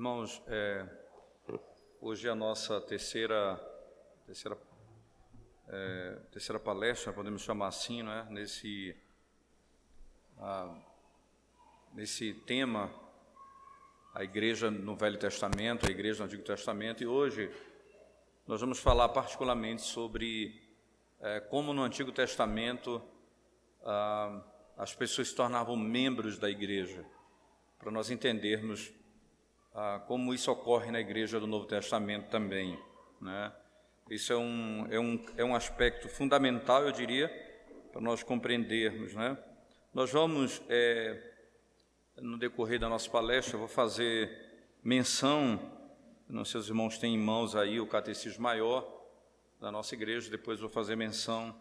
Irmãos, é, hoje é a nossa terceira, terceira, é, terceira palestra, podemos chamar assim, não é? nesse, ah, nesse tema, a igreja no Velho Testamento, a igreja no Antigo Testamento, e hoje nós vamos falar particularmente sobre é, como no Antigo Testamento ah, as pessoas se tornavam membros da igreja, para nós entendermos ah, como isso ocorre na igreja do Novo Testamento também. Né? Isso é um, é, um, é um aspecto fundamental, eu diria, para nós compreendermos. Né? Nós vamos, é, no decorrer da nossa palestra, eu vou fazer menção, não sei se os irmãos têm em mãos aí o catecismo maior da nossa igreja, depois vou fazer menção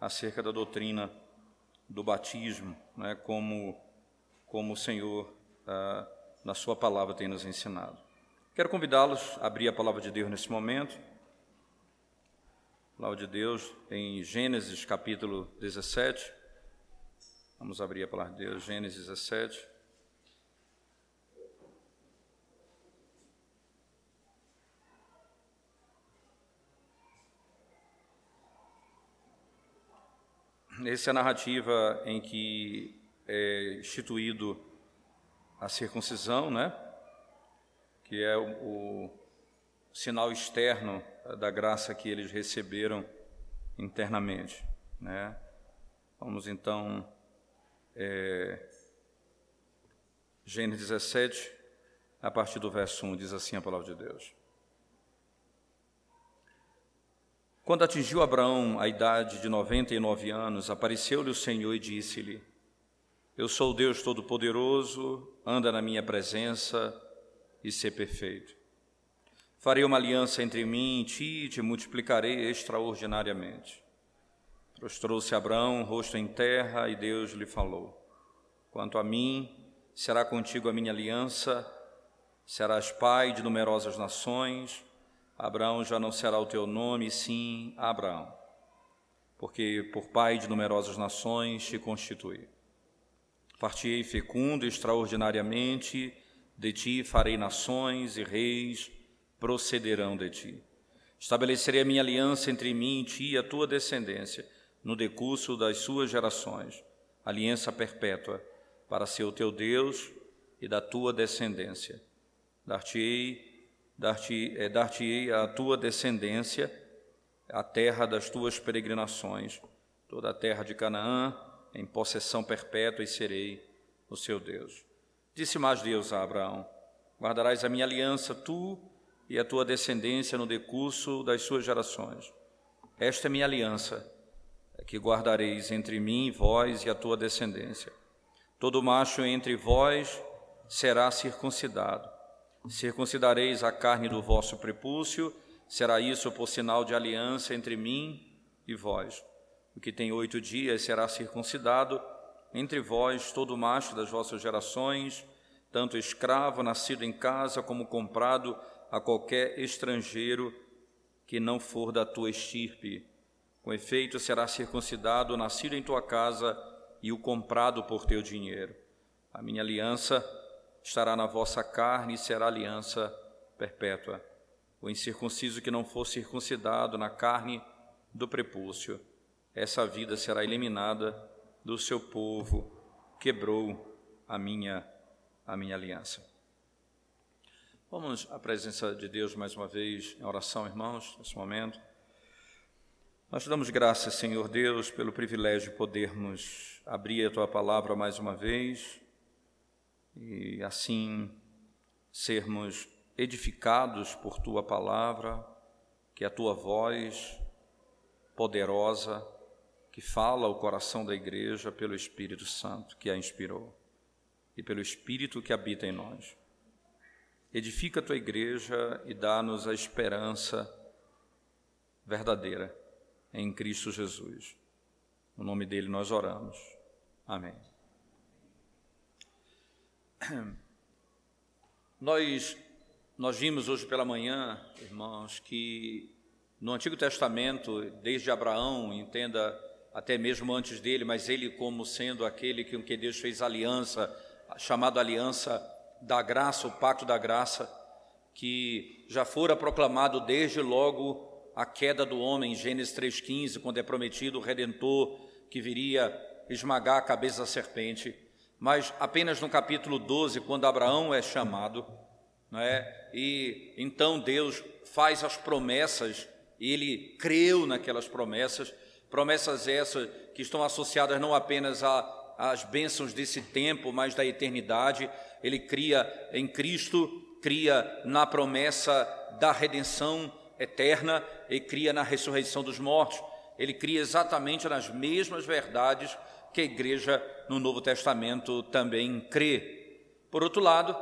acerca da doutrina do batismo, né, como, como o Senhor ah, na Sua palavra tem nos ensinado. Quero convidá-los a abrir a palavra de Deus nesse momento. A palavra de Deus em Gênesis capítulo 17. Vamos abrir a palavra de Deus, Gênesis 17. Essa é a narrativa em que é instituído a circuncisão, né? que é o, o sinal externo da graça que eles receberam internamente. Né? Vamos então, é, Gênesis 17, a partir do verso 1, diz assim a palavra de Deus. Quando atingiu Abraão a idade de 99 anos, apareceu-lhe o Senhor e disse-lhe: Eu sou Deus Todo-Poderoso, anda na minha presença e ser perfeito. Farei uma aliança entre mim e ti e te multiplicarei extraordinariamente. Prostrou-se Abraão, rosto em terra, e Deus lhe falou: Quanto a mim, será contigo a minha aliança, serás pai de numerosas nações Abraão já não será o teu nome, sim Abraão, porque por pai de numerosas nações te constituí. Partirei fecundo extraordinariamente, de ti farei nações e reis procederão de ti. Estabelecerei a minha aliança entre mim e ti e a tua descendência, no decurso das suas gerações, aliança perpétua, para ser o teu Deus e da tua descendência. Dar-te-ei dar-te-ei é, dar à tua descendência a terra das tuas peregrinações, toda a terra de Canaã, em possessão perpétua, e serei o seu Deus. Disse mais Deus a Abraão: Guardarás a minha aliança, tu e a tua descendência, no decurso das suas gerações. Esta é minha aliança, que guardareis entre mim, vós e a tua descendência. Todo macho entre vós será circuncidado Circuncidareis a carne do vosso prepúcio, será isso por sinal de aliança entre mim e vós. O que tem oito dias será circuncidado entre vós todo macho das vossas gerações, tanto escravo nascido em casa como comprado a qualquer estrangeiro que não for da tua estirpe. Com efeito, será circuncidado nascido em tua casa e o comprado por teu dinheiro. A minha aliança estará na vossa carne e será aliança perpétua. O incircunciso que não for circuncidado na carne do prepúcio, essa vida será eliminada do seu povo, quebrou a minha a minha aliança. Vamos à presença de Deus mais uma vez em oração, irmãos, nesse momento. Nós damos graças, Senhor Deus, pelo privilégio de podermos abrir a tua palavra mais uma vez e assim sermos edificados por tua palavra, que a tua voz poderosa que fala ao coração da igreja pelo Espírito Santo que a inspirou e pelo Espírito que habita em nós. Edifica a tua igreja e dá-nos a esperança verdadeira em Cristo Jesus. No nome dele nós oramos. Amém. Nós, nós vimos hoje pela manhã, irmãos, que no Antigo Testamento, desde Abraão, entenda até mesmo antes dele, mas ele como sendo aquele com que Deus fez aliança, chamado aliança da graça, o pacto da graça, que já fora proclamado desde logo a queda do homem, em Gênesis 3,15, quando é prometido o Redentor que viria esmagar a cabeça da serpente, mas apenas no capítulo 12, quando Abraão é chamado, não é? e então Deus faz as promessas, ele creu naquelas promessas, promessas essas que estão associadas não apenas às bênçãos desse tempo, mas da eternidade. Ele cria em Cristo, cria na promessa da redenção eterna e cria na ressurreição dos mortos. Ele cria exatamente nas mesmas verdades que a igreja no Novo Testamento também crê. Por outro lado,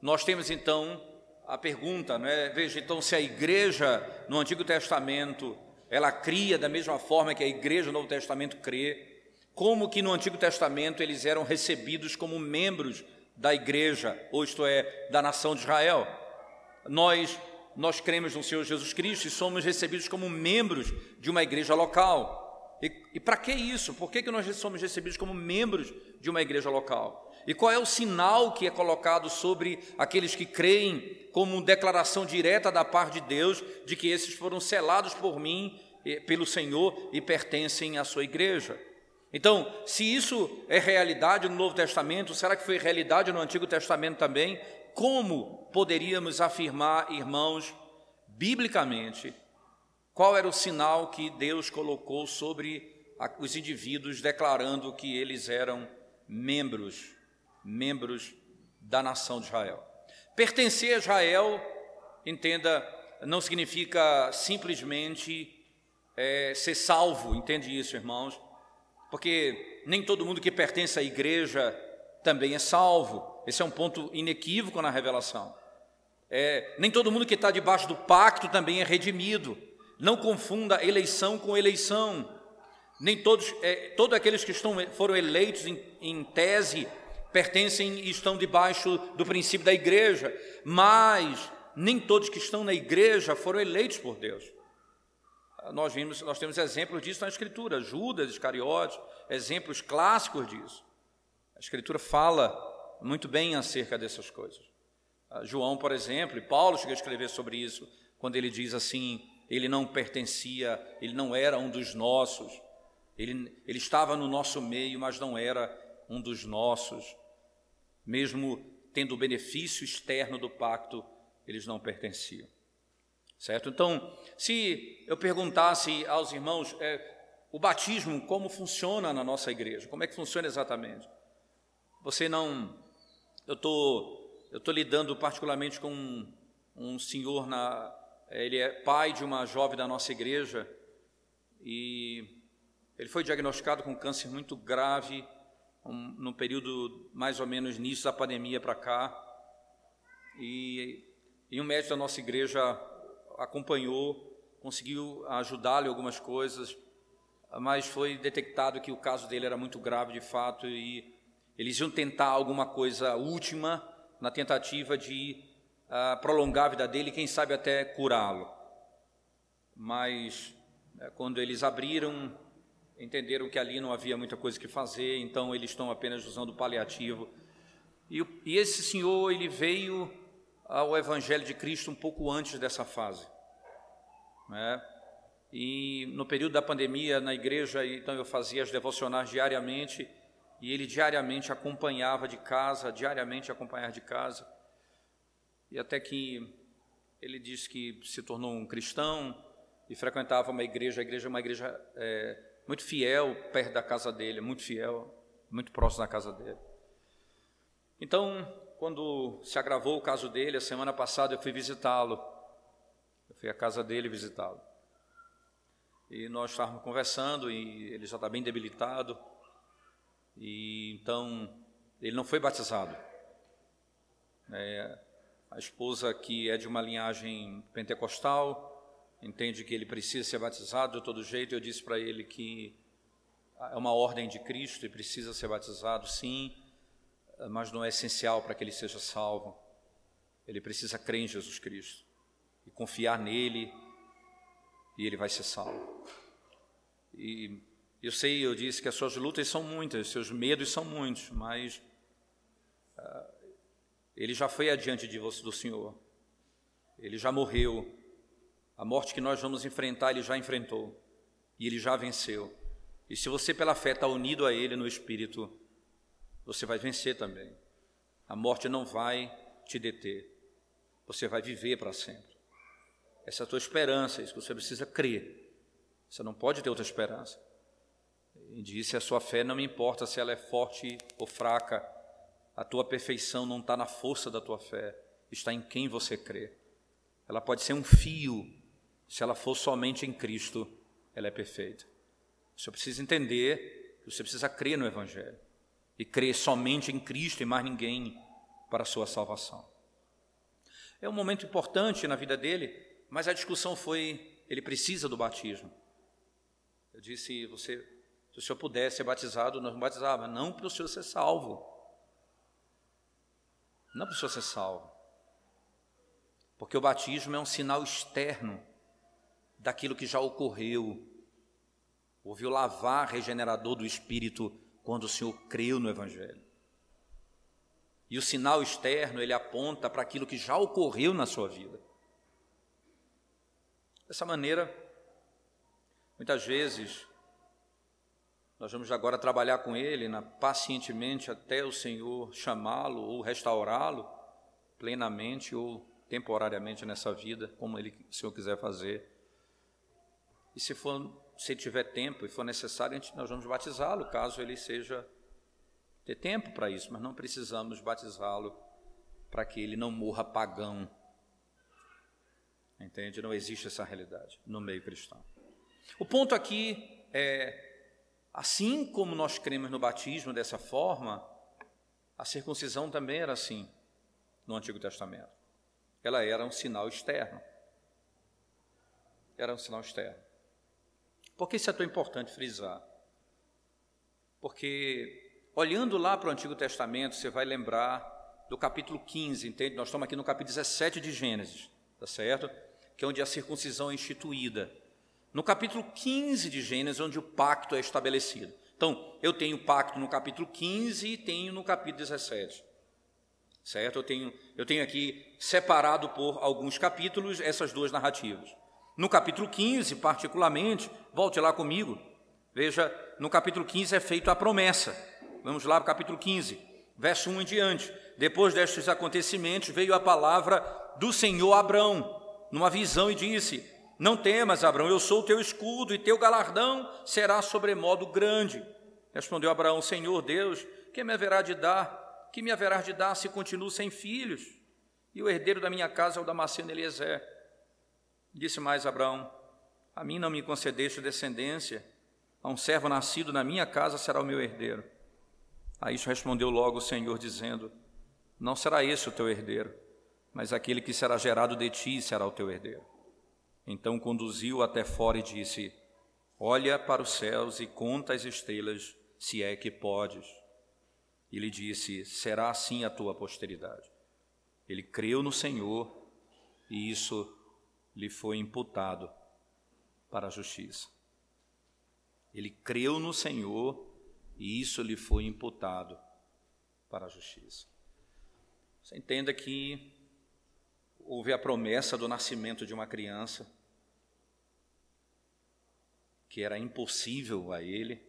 nós temos então a pergunta, não é? Veja, então, se a igreja no Antigo Testamento ela cria da mesma forma que a igreja no Novo Testamento crê, como que no Antigo Testamento eles eram recebidos como membros da igreja, ou isto é, da nação de Israel. Nós nós cremos no Senhor Jesus Cristo e somos recebidos como membros de uma igreja local. E, e para que isso? Por que, que nós somos recebidos como membros de uma igreja local? E qual é o sinal que é colocado sobre aqueles que creem como declaração direta da parte de Deus de que esses foram selados por mim, pelo Senhor e pertencem à sua igreja? Então, se isso é realidade no Novo Testamento, será que foi realidade no Antigo Testamento também? como poderíamos afirmar, irmãos, biblicamente, qual era o sinal que Deus colocou sobre os indivíduos, declarando que eles eram membros, membros da nação de Israel. Pertencer a Israel, entenda, não significa simplesmente é, ser salvo, entende isso, irmãos? Porque nem todo mundo que pertence à igreja também é salvo. Esse é um ponto inequívoco na revelação. É, nem todo mundo que está debaixo do pacto também é redimido. Não confunda eleição com eleição. Nem todos, é, todos aqueles que estão, foram eleitos em, em tese pertencem e estão debaixo do princípio da igreja, mas nem todos que estão na igreja foram eleitos por Deus. Nós vimos, nós temos exemplos disso na Escritura, Judas Iscariotes, exemplos clássicos disso. A Escritura fala muito bem acerca dessas coisas. Ah, João, por exemplo, e Paulo chega a escrever sobre isso, quando ele diz assim: ele não pertencia, ele não era um dos nossos, ele, ele estava no nosso meio, mas não era um dos nossos. Mesmo tendo o benefício externo do pacto, eles não pertenciam. Certo? Então, se eu perguntasse aos irmãos, é, o batismo, como funciona na nossa igreja? Como é que funciona exatamente? Você não eu tô, eu tô lidando particularmente com um, um senhor na, ele é pai de uma jovem da nossa igreja e ele foi diagnosticado com câncer muito grave um, no período mais ou menos início da pandemia para cá e, e um médico da nossa igreja acompanhou, conseguiu ajudá-lo em algumas coisas, mas foi detectado que o caso dele era muito grave de fato e eles iam tentar alguma coisa última na tentativa de uh, prolongar a vida dele, quem sabe até curá-lo. Mas uh, quando eles abriram, entenderam que ali não havia muita coisa que fazer, então eles estão apenas usando paliativo. E, e esse senhor, ele veio ao Evangelho de Cristo um pouco antes dessa fase. Né? E no período da pandemia, na igreja, então eu fazia as devocionais diariamente, e ele diariamente acompanhava de casa, diariamente acompanhar de casa. E até que ele disse que se tornou um cristão e frequentava uma igreja, a igreja é uma igreja é, muito fiel perto da casa dele, muito fiel, muito próximo da casa dele. Então, quando se agravou o caso dele, a semana passada eu fui visitá-lo. Eu fui à casa dele visitá-lo. E nós estávamos conversando e ele já está bem debilitado. E então ele não foi batizado. É, a esposa que é de uma linhagem pentecostal entende que ele precisa ser batizado de todo jeito. Eu disse para ele que é uma ordem de Cristo e precisa ser batizado, sim, mas não é essencial para que ele seja salvo. Ele precisa crer em Jesus Cristo e confiar nele e ele vai ser salvo. E eu sei, eu disse que as suas lutas são muitas, seus medos são muitos, mas uh, Ele já foi adiante de você, do Senhor. Ele já morreu. A morte que nós vamos enfrentar, ele já enfrentou. E ele já venceu. E se você, pela fé, está unido a ele no Espírito, você vai vencer também. A morte não vai te deter. Você vai viver para sempre. Essa é a tua esperança, é isso que você precisa crer. Você não pode ter outra esperança. E disse: a sua fé não me importa se ela é forte ou fraca, a tua perfeição não está na força da tua fé, está em quem você crê. Ela pode ser um fio, se ela for somente em Cristo, ela é perfeita. Você precisa entender que você precisa crer no Evangelho e crer somente em Cristo e mais ninguém para a sua salvação. É um momento importante na vida dele, mas a discussão foi: ele precisa do batismo. Eu disse: você, se o senhor pudesse ser batizado, nós não batizávamos, não para o senhor ser salvo. Não para o senhor ser salvo. Porque o batismo é um sinal externo daquilo que já ocorreu. Houve o lavar regenerador do Espírito quando o Senhor creu no Evangelho. E o sinal externo, ele aponta para aquilo que já ocorreu na sua vida. Dessa maneira, muitas vezes, nós vamos agora trabalhar com ele na, pacientemente até o Senhor chamá-lo ou restaurá-lo plenamente ou temporariamente nessa vida, como ele, o Senhor quiser fazer. E se for, se tiver tempo e for necessário, nós vamos batizá-lo, caso ele seja ter tempo para isso, mas não precisamos batizá-lo para que ele não morra pagão. Entende? Não existe essa realidade no meio cristão. O ponto aqui é Assim como nós cremos no batismo dessa forma, a circuncisão também era assim no Antigo Testamento. Ela era um sinal externo. Era um sinal externo. Por que isso é tão importante frisar? Porque, olhando lá para o Antigo Testamento, você vai lembrar do capítulo 15, entende? Nós estamos aqui no capítulo 17 de Gênesis, tá certo? Que é onde a circuncisão é instituída no capítulo 15 de Gênesis, onde o pacto é estabelecido. Então, eu tenho pacto no capítulo 15 e tenho no capítulo 17. Certo? Eu tenho, eu tenho aqui separado por alguns capítulos essas duas narrativas. No capítulo 15, particularmente, volte lá comigo. Veja, no capítulo 15 é feita a promessa. Vamos lá para o capítulo 15, verso 1 em diante. Depois destes acontecimentos, veio a palavra do Senhor a Abrão, numa visão, e disse: não temas, Abraão, eu sou o teu escudo e teu galardão será sobremodo grande. Respondeu Abraão: Senhor Deus, que me haverá de dar? Que me haverá de dar se continuo sem filhos? E o herdeiro da minha casa é o Damasceno Eliezer. Disse mais Abraão: A mim não me concedeste descendência, a um servo nascido na minha casa será o meu herdeiro. A isso respondeu logo o Senhor, dizendo: Não será esse o teu herdeiro, mas aquele que será gerado de ti será o teu herdeiro. Então conduziu até fora e disse: Olha para os céus e conta as estrelas, se é que podes. E lhe disse: Será assim a tua posteridade. Ele creu no Senhor e isso lhe foi imputado para a justiça. Ele creu no Senhor e isso lhe foi imputado para a justiça. Você entenda que houve a promessa do nascimento de uma criança, que era impossível a ele.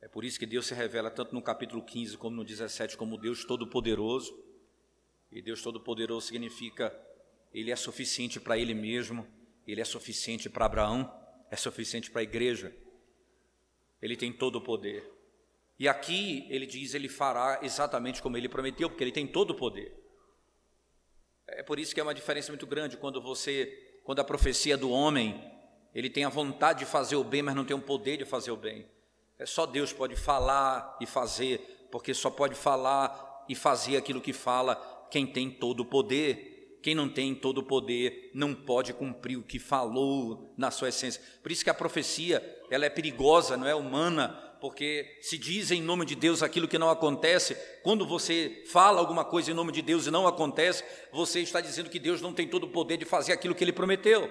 É por isso que Deus se revela tanto no capítulo 15 como no 17 como Deus Todo-Poderoso. E Deus Todo-Poderoso significa Ele é suficiente para Ele mesmo, Ele é suficiente para Abraão, é suficiente para a igreja. Ele tem todo o poder. E aqui ele diz: Ele fará exatamente como Ele prometeu, porque Ele tem todo o poder. É por isso que é uma diferença muito grande quando você, quando a profecia do homem ele tem a vontade de fazer o bem, mas não tem o poder de fazer o bem. É só Deus pode falar e fazer, porque só pode falar e fazer aquilo que fala quem tem todo o poder. Quem não tem todo o poder não pode cumprir o que falou na sua essência. Por isso que a profecia, ela é perigosa, não é humana, porque se diz em nome de Deus aquilo que não acontece, quando você fala alguma coisa em nome de Deus e não acontece, você está dizendo que Deus não tem todo o poder de fazer aquilo que ele prometeu.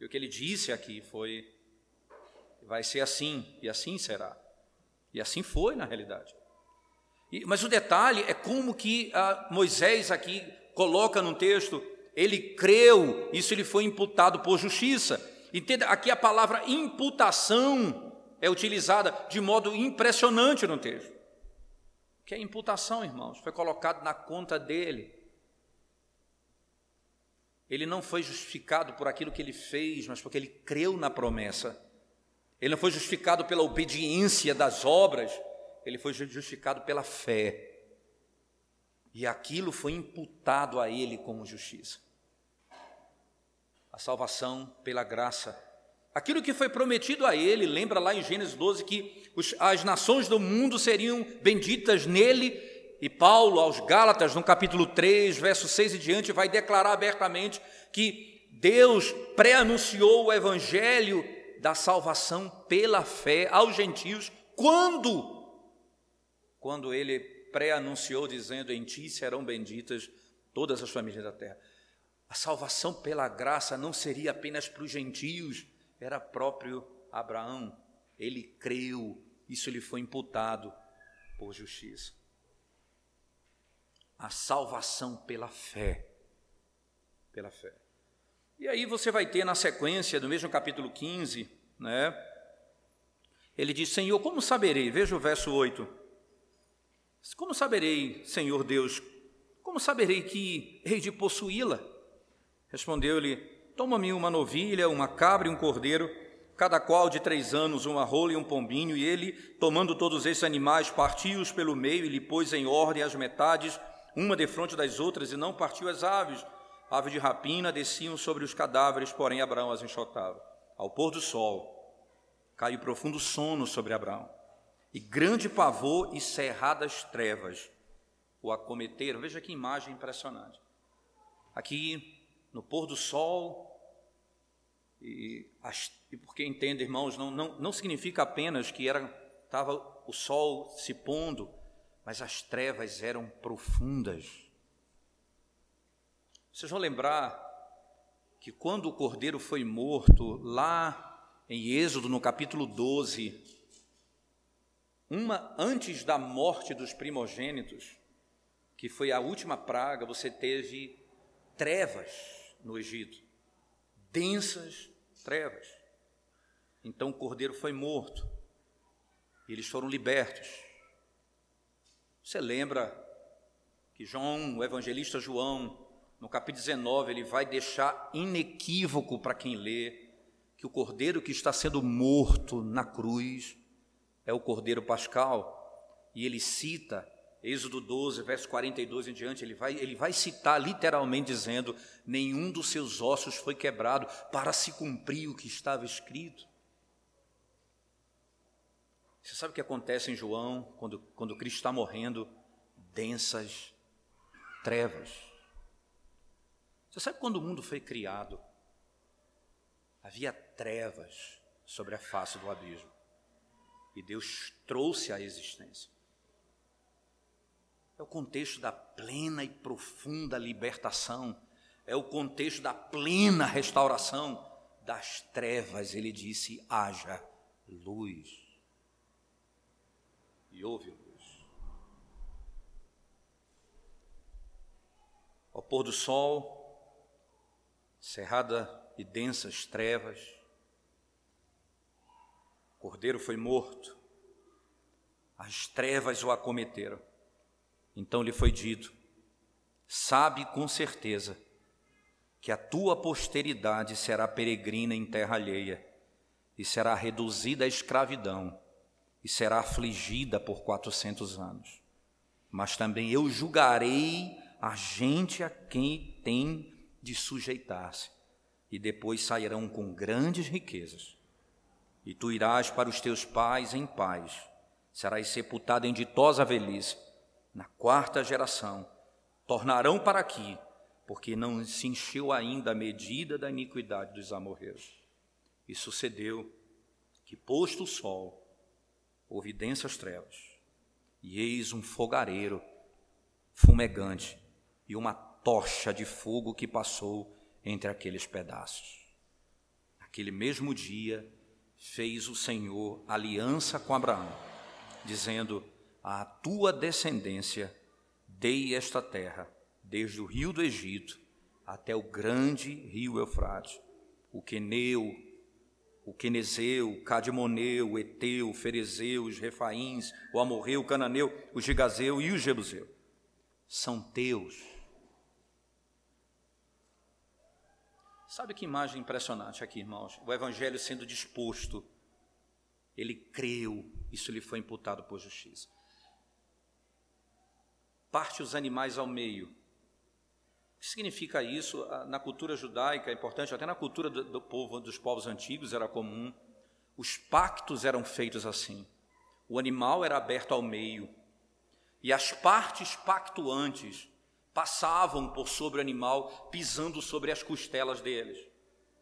E o que ele disse aqui foi: vai ser assim, e assim será. E assim foi na realidade. E, mas o detalhe é como que ah, Moisés aqui coloca no texto, ele creu, isso lhe foi imputado por justiça. Entenda, aqui a palavra imputação é utilizada de modo impressionante no texto. Que é imputação, irmãos, foi colocado na conta dele. Ele não foi justificado por aquilo que ele fez, mas porque ele creu na promessa. Ele não foi justificado pela obediência das obras, ele foi justificado pela fé. E aquilo foi imputado a ele como justiça. A salvação pela graça. Aquilo que foi prometido a ele, lembra lá em Gênesis 12 que as nações do mundo seriam benditas nele e Paulo, aos Gálatas, no capítulo 3, verso 6 e diante, vai declarar abertamente que Deus pré-anunciou o evangelho da salvação pela fé aos gentios, quando? Quando ele pré-anunciou, dizendo: Em ti serão benditas todas as famílias da terra. A salvação pela graça não seria apenas para os gentios, era próprio Abraão. Ele creu, isso lhe foi imputado por justiça a salvação pela fé. Pela fé. E aí você vai ter na sequência do mesmo capítulo 15, né? Ele diz: Senhor, como saberei? Veja o verso 8. Como saberei, Senhor Deus, como saberei que hei de possuí-la? Respondeu-lhe: Toma-me uma novilha, uma cabra e um cordeiro, cada qual de três anos, uma rola e um pombinho. E ele, tomando todos esses animais, partiu-os pelo meio e lhe pôs em ordem as metades uma defronte das outras, e não partiu as aves. Aves de rapina desciam sobre os cadáveres, porém Abraão as enxotava. Ao pôr do sol, caiu profundo sono sobre Abraão, e grande pavor e cerradas trevas o acometeram. Veja que imagem impressionante. Aqui, no pôr do sol, e, as, e porque entende, irmãos, não, não, não significa apenas que era estava o sol se pondo, mas as trevas eram profundas. Vocês vão lembrar que quando o cordeiro foi morto, lá em Êxodo, no capítulo 12, uma antes da morte dos primogênitos, que foi a última praga, você teve trevas no Egito, densas trevas. Então o cordeiro foi morto, e eles foram libertos. Você lembra que João, o evangelista João, no capítulo 19, ele vai deixar inequívoco para quem lê que o cordeiro que está sendo morto na cruz é o cordeiro pascal, e ele cita Êxodo 12, verso 42 em diante, ele vai, ele vai citar literalmente dizendo: Nenhum dos seus ossos foi quebrado, para se cumprir o que estava escrito. Você sabe o que acontece em João, quando, quando Cristo está morrendo? Densas trevas. Você sabe quando o mundo foi criado? Havia trevas sobre a face do abismo. E Deus trouxe a existência. É o contexto da plena e profunda libertação. É o contexto da plena restauração das trevas. Ele disse: haja luz e houve luz. Ao pôr do sol, cerrada e densas trevas, o cordeiro foi morto, as trevas o acometeram. Então lhe foi dito: Sabe com certeza que a tua posteridade será peregrina em terra alheia e será reduzida à escravidão e será afligida por quatrocentos anos. Mas também eu julgarei a gente a quem tem de sujeitar-se, e depois sairão com grandes riquezas. E tu irás para os teus pais em paz, serás sepultado em ditosa velhice, na quarta geração. Tornarão para aqui, porque não se encheu ainda a medida da iniquidade dos amorreus. E sucedeu que, posto o sol, houve densas trevas, e eis um fogareiro fumegante e uma tocha de fogo que passou entre aqueles pedaços. Naquele mesmo dia, fez o Senhor aliança com Abraão, dizendo: à tua descendência dei esta terra, desde o rio do Egito até o grande rio Eufrates, o Queneu, o Quenezeu, o Cadimoneu, o Eteu, o Ferezeu, os Refaíns, o Amorreu, o Cananeu, o Gigazeu e o Jebuseu. São teus. Sabe que imagem impressionante aqui, irmãos? O evangelho sendo disposto. Ele creu, isso lhe foi imputado por justiça. Parte os animais ao meio. O que significa isso? Na cultura judaica, é importante, até na cultura do, do povo, dos povos antigos era comum. Os pactos eram feitos assim. O animal era aberto ao meio. E as partes pactuantes passavam por sobre o animal, pisando sobre as costelas deles.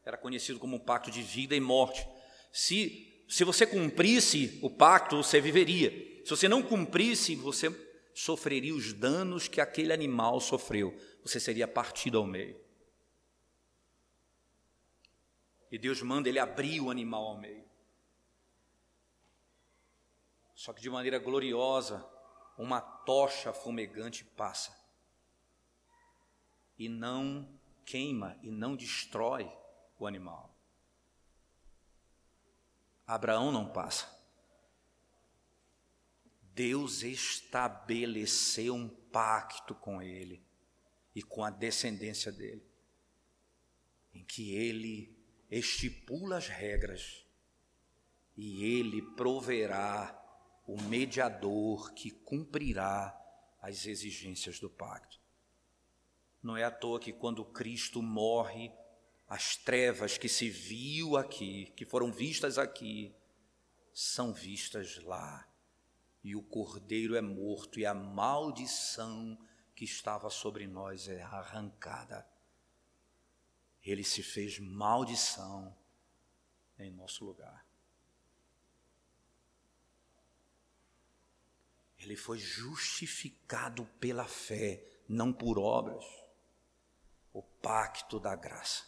Era conhecido como um pacto de vida e morte. Se, se você cumprisse o pacto, você viveria. Se você não cumprisse, você sofreria os danos que aquele animal sofreu você seria partido ao meio. E Deus manda ele abrir o animal ao meio. Só que de maneira gloriosa, uma tocha fumegante passa. E não queima e não destrói o animal. Abraão não passa. Deus estabeleceu um pacto com ele e com a descendência dele, em que ele estipula as regras e ele proverá o mediador que cumprirá as exigências do pacto. Não é à toa que quando Cristo morre, as trevas que se viu aqui, que foram vistas aqui, são vistas lá. E o cordeiro é morto, e a maldição que estava sobre nós é arrancada. Ele se fez maldição em nosso lugar. Ele foi justificado pela fé, não por obras. O pacto da graça.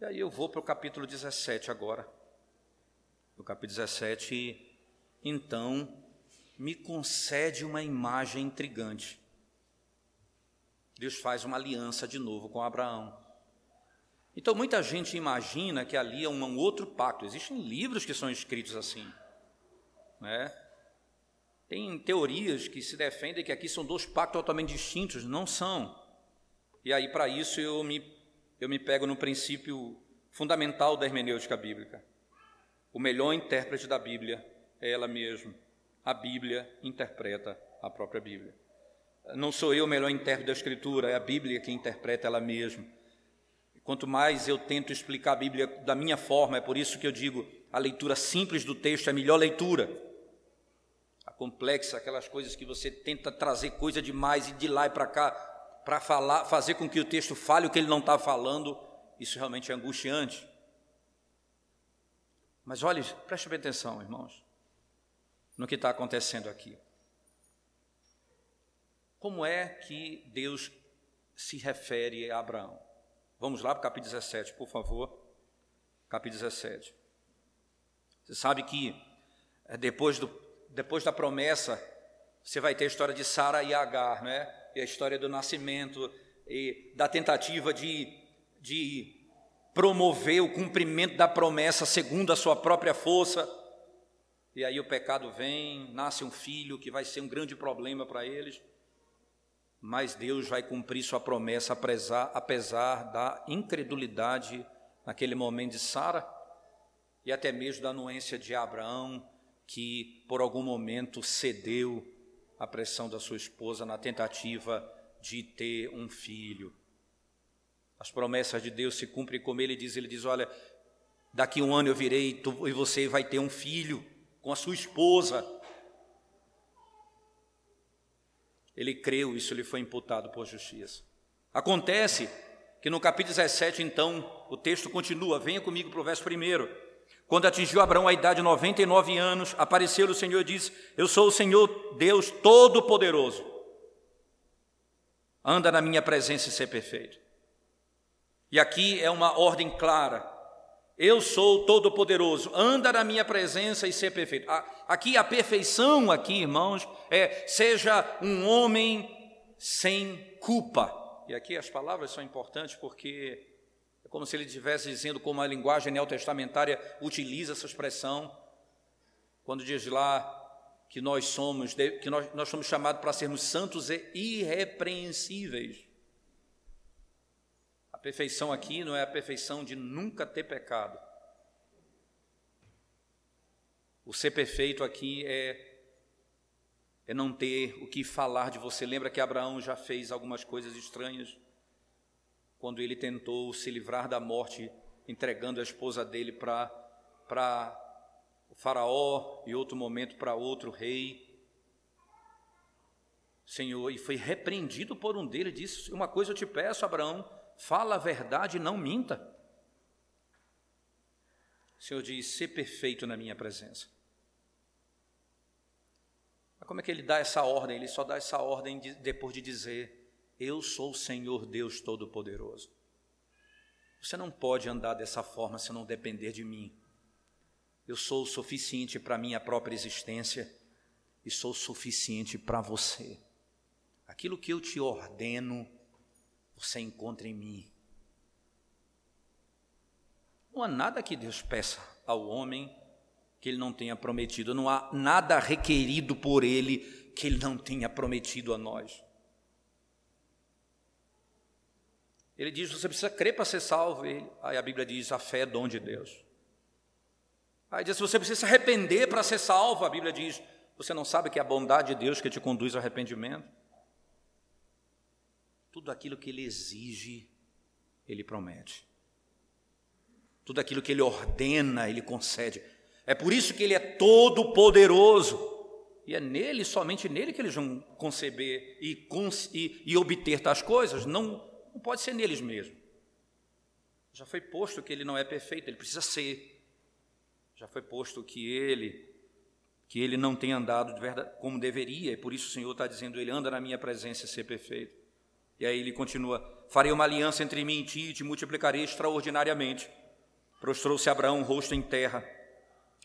E aí eu vou para o capítulo 17 agora. No capítulo 17, então, me concede uma imagem intrigante. Deus faz uma aliança de novo com Abraão. Então muita gente imagina que ali é um outro pacto. Existem livros que são escritos assim, né? Tem teorias que se defendem que aqui são dois pactos totalmente distintos, não são. E aí para isso eu me eu me pego no princípio fundamental da hermenêutica bíblica. O melhor intérprete da Bíblia é ela mesma a Bíblia interpreta a própria Bíblia. Não sou eu o melhor intérprete da Escritura, é a Bíblia que interpreta ela mesma. Quanto mais eu tento explicar a Bíblia da minha forma, é por isso que eu digo a leitura simples do texto é a melhor leitura. Complexa, aquelas coisas que você tenta trazer coisa demais e de lá e para cá para falar, fazer com que o texto fale o que ele não está falando, isso realmente é angustiante. Mas olhe, preste bem atenção, irmãos no que está acontecendo aqui. Como é que Deus se refere a Abraão? Vamos lá para o capítulo 17, por favor. Capítulo 17. Você sabe que é, depois, do, depois da promessa, você vai ter a história de Sara e Agar, né? E a história do nascimento e da tentativa de, de promover o cumprimento da promessa segundo a sua própria força. E aí o pecado vem, nasce um filho que vai ser um grande problema para eles. Mas Deus vai cumprir sua promessa apesar, apesar da incredulidade naquele momento de Sara e até mesmo da anuência de Abraão, que por algum momento cedeu à pressão da sua esposa na tentativa de ter um filho. As promessas de Deus se cumprem como ele diz, ele diz: "Olha, daqui um ano eu virei e, tu, e você vai ter um filho" com a sua esposa. Ele creu, isso lhe foi imputado por justiça. Acontece que no capítulo 17, então, o texto continua, venha comigo para o verso primeiro. Quando atingiu Abraão a idade de 99 anos, apareceu o Senhor e disse: Eu sou o Senhor Deus Todo-Poderoso. Anda na minha presença e ser perfeito. E aqui é uma ordem clara Eu sou todo-poderoso, anda na minha presença e ser perfeito. Aqui a perfeição, aqui, irmãos, é seja um homem sem culpa. E aqui as palavras são importantes porque como se ele estivesse dizendo como a linguagem neotestamentária utiliza essa expressão, quando diz lá que nós somos, que nós, nós somos chamados para sermos santos e irrepreensíveis. A perfeição aqui não é a perfeição de nunca ter pecado. O ser perfeito aqui é é não ter o que falar de você. Lembra que Abraão já fez algumas coisas estranhas quando ele tentou se livrar da morte, entregando a esposa dele para o Faraó e outro momento para outro rei. Senhor, e foi repreendido por um deles, disse: Uma coisa eu te peço, Abraão, fala a verdade não minta. O Senhor diz: Ser perfeito na minha presença. Mas como é que ele dá essa ordem? Ele só dá essa ordem de, depois de dizer: Eu sou o Senhor Deus Todo-Poderoso. Você não pode andar dessa forma se não depender de mim. Eu sou o suficiente para minha própria existência e sou suficiente para você. Aquilo que eu te ordeno, você encontra em mim. Não há nada que Deus peça ao homem que ele não tenha prometido, não há nada requerido por ele que ele não tenha prometido a nós. Ele diz: você precisa crer para ser salvo. Aí a Bíblia diz: a fé é dom de Deus. Aí diz: você precisa se arrepender para ser salvo. A Bíblia diz: você não sabe que é a bondade de Deus que te conduz ao arrependimento? Tudo aquilo que Ele exige, Ele promete. Tudo aquilo que Ele ordena, Ele concede. É por isso que Ele é todo poderoso. E é nele, somente nele, que eles vão conceber e, e, e obter tais coisas. Não, não pode ser neles mesmo. Já foi posto que ele não é perfeito, ele precisa ser já foi posto que ele que ele não tem andado de verdade como deveria, e por isso o Senhor está dizendo, ele anda na minha presença ser perfeito. E aí ele continua, farei uma aliança entre mim e ti, e te multiplicarei extraordinariamente. Prostrou-se Abraão, rosto em terra,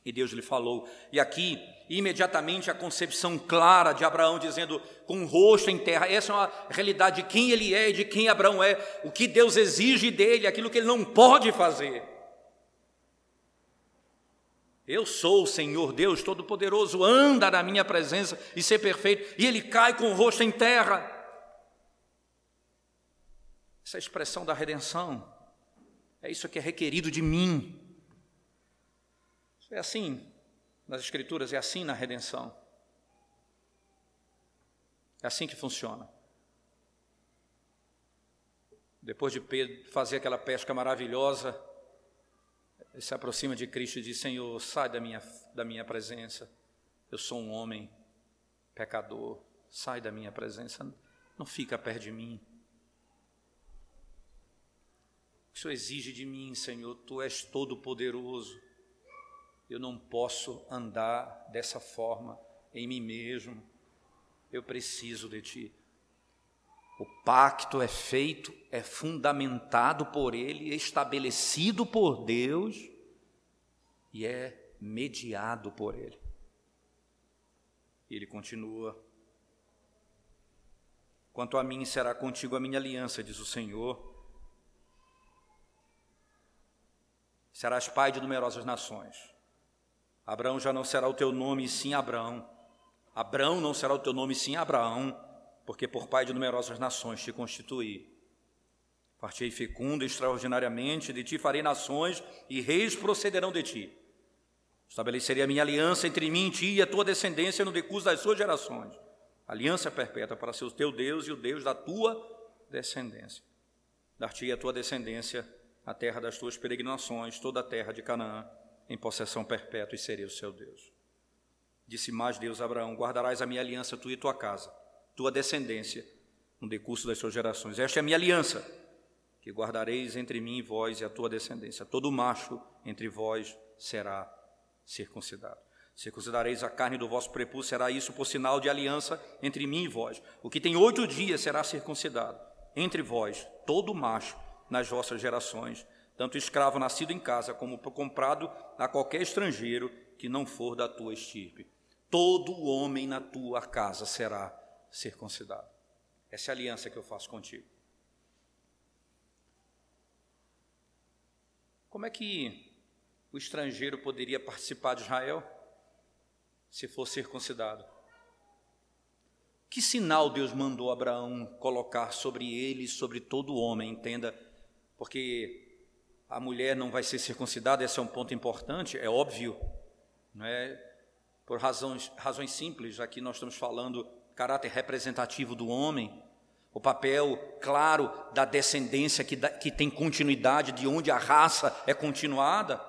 e Deus lhe falou. E aqui, imediatamente, a concepção clara de Abraão dizendo, com o rosto em terra, essa é uma realidade de quem ele é e de quem Abraão é, o que Deus exige dele, aquilo que ele não pode fazer. Eu sou o Senhor Deus Todo-Poderoso, anda na minha presença e ser perfeito, e ele cai com o rosto em terra. Essa é expressão da redenção, é isso que é requerido de mim. É assim nas Escrituras, é assim na redenção. É assim que funciona. Depois de Pedro fazer aquela pesca maravilhosa, ele se aproxima de Cristo e diz: Senhor, sai da minha, da minha presença. Eu sou um homem pecador. Sai da minha presença. Não fica perto de mim. O Senhor exige de mim, Senhor, Tu és todo-poderoso. Eu não posso andar dessa forma em mim mesmo. Eu preciso de Ti. O pacto é feito, é fundamentado por Ele, estabelecido por Deus e é mediado por Ele. E ele continua: Quanto a mim, será contigo a minha aliança, diz o Senhor. Serás pai de numerosas nações. Abraão já não será o teu nome, sim Abraão. Abraão não será o teu nome, sim Abraão porque por pai de numerosas nações te constituí. Partei fecundo extraordinariamente, de ti farei nações, e reis procederão de ti. Estabelecerei a minha aliança entre mim e ti e a tua descendência no decurso das suas gerações. Aliança perpétua para ser o teu Deus e o Deus da tua descendência. Dar-te a tua descendência a terra das tuas peregrinações, toda a terra de Canaã, em possessão perpétua, e serei o seu Deus. Disse mais Deus a Abraão: Guardarás a minha aliança, tu e tua casa tua descendência no decurso das suas gerações. Esta é a minha aliança, que guardareis entre mim e vós e a tua descendência. Todo macho entre vós será circuncidado. Circuncidareis a carne do vosso prepúcio, será isso por sinal de aliança entre mim e vós. O que tem oito dias será circuncidado entre vós, todo macho nas vossas gerações. Tanto escravo nascido em casa como comprado a qualquer estrangeiro que não for da tua estirpe. Todo homem na tua casa será circuncidado. Essa é a aliança que eu faço contigo. Como é que o estrangeiro poderia participar de Israel se for circuncidado? Que sinal Deus mandou Abraão colocar sobre ele e sobre todo homem? Entenda, porque a mulher não vai ser circuncidada, esse é um ponto importante, é óbvio, não é? Por razões, razões simples, aqui nós estamos falando caráter representativo do homem, o papel claro da descendência que, da, que tem continuidade, de onde a raça é continuada.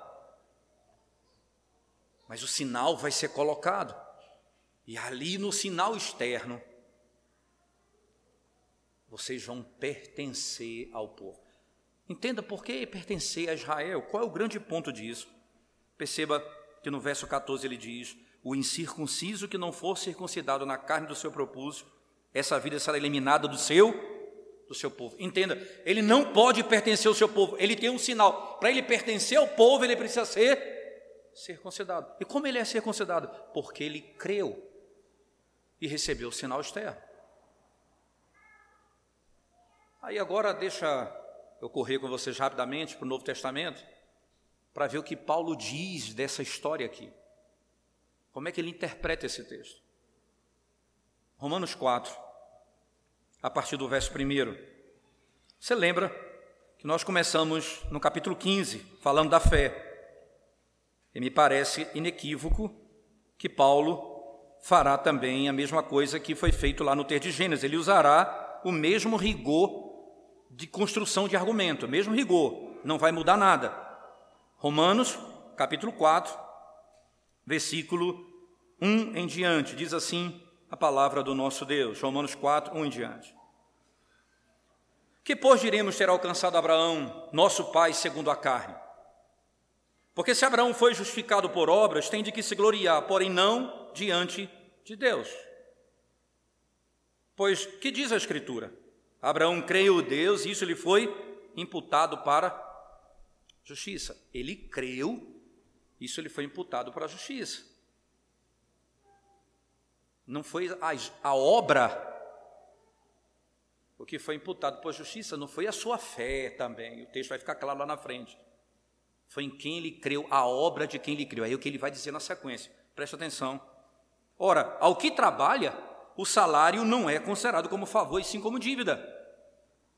Mas o sinal vai ser colocado, e ali no sinal externo, vocês vão pertencer ao povo. Entenda por que pertencer a Israel, qual é o grande ponto disso. Perceba que no verso 14 ele diz: O incircunciso que não for circuncidado na carne do seu propúcio, essa vida será eliminada do seu do seu povo. Entenda, ele não pode pertencer ao seu povo, ele tem um sinal. Para ele pertencer ao povo, ele precisa ser circuncidado. E como ele é circuncidado? Porque ele creu e recebeu o sinal externo. Aí agora deixa eu correr com vocês rapidamente para o Novo Testamento, para ver o que Paulo diz dessa história aqui. Como é que ele interpreta esse texto? Romanos 4, a partir do verso 1. Você lembra que nós começamos no capítulo 15, falando da fé. E me parece inequívoco que Paulo fará também a mesma coisa que foi feito lá no texto de Gênesis. Ele usará o mesmo rigor de construção de argumento, mesmo rigor, não vai mudar nada. Romanos, capítulo 4, versículo 1 em diante, diz assim a palavra do nosso Deus, Romanos 4, 1 em diante. Que, pois, diremos ter alcançado Abraão, nosso pai, segundo a carne? Porque se Abraão foi justificado por obras, tem de que se gloriar, porém não diante de Deus. Pois que diz a Escritura? Abraão creu Deus e isso lhe foi imputado para justiça. Ele creu, isso lhe foi imputado para justiça. Não foi a, a obra o que foi imputado por justiça, não foi a sua fé também. O texto vai ficar claro lá na frente. Foi em quem ele creu, a obra de quem ele creu. Aí é o que ele vai dizer na sequência. Preste atenção. Ora, ao que trabalha, o salário não é considerado como favor e sim como dívida.